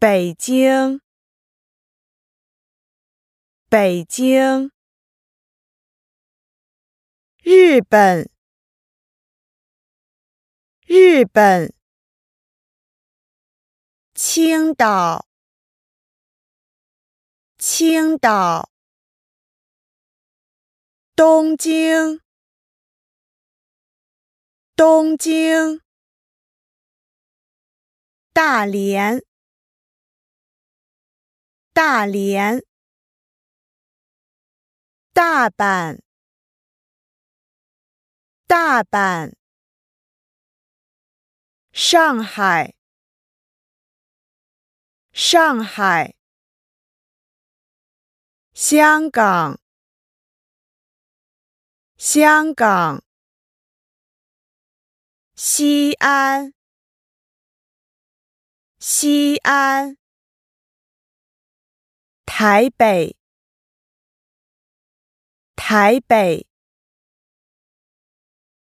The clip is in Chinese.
北京，北京，日本，日本，青岛，青岛，东京，东京，大连。大连，大阪，大阪，上海，上海，香港，香港，西安，西安。台北，台北。